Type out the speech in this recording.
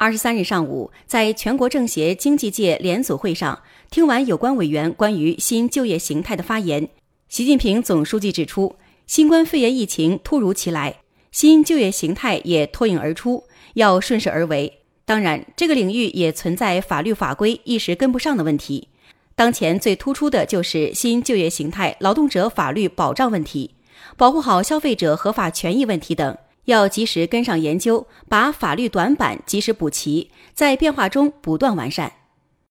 二十三日上午，在全国政协经济界联组会上，听完有关委员关于新就业形态的发言，习近平总书记指出，新冠肺炎疫情突如其来，新就业形态也脱颖而出，要顺势而为。当然，这个领域也存在法律法规一时跟不上的问题。当前最突出的就是新就业形态劳动者法律保障问题，保护好消费者合法权益问题等。要及时跟上研究，把法律短板及时补齐，在变化中不断完善。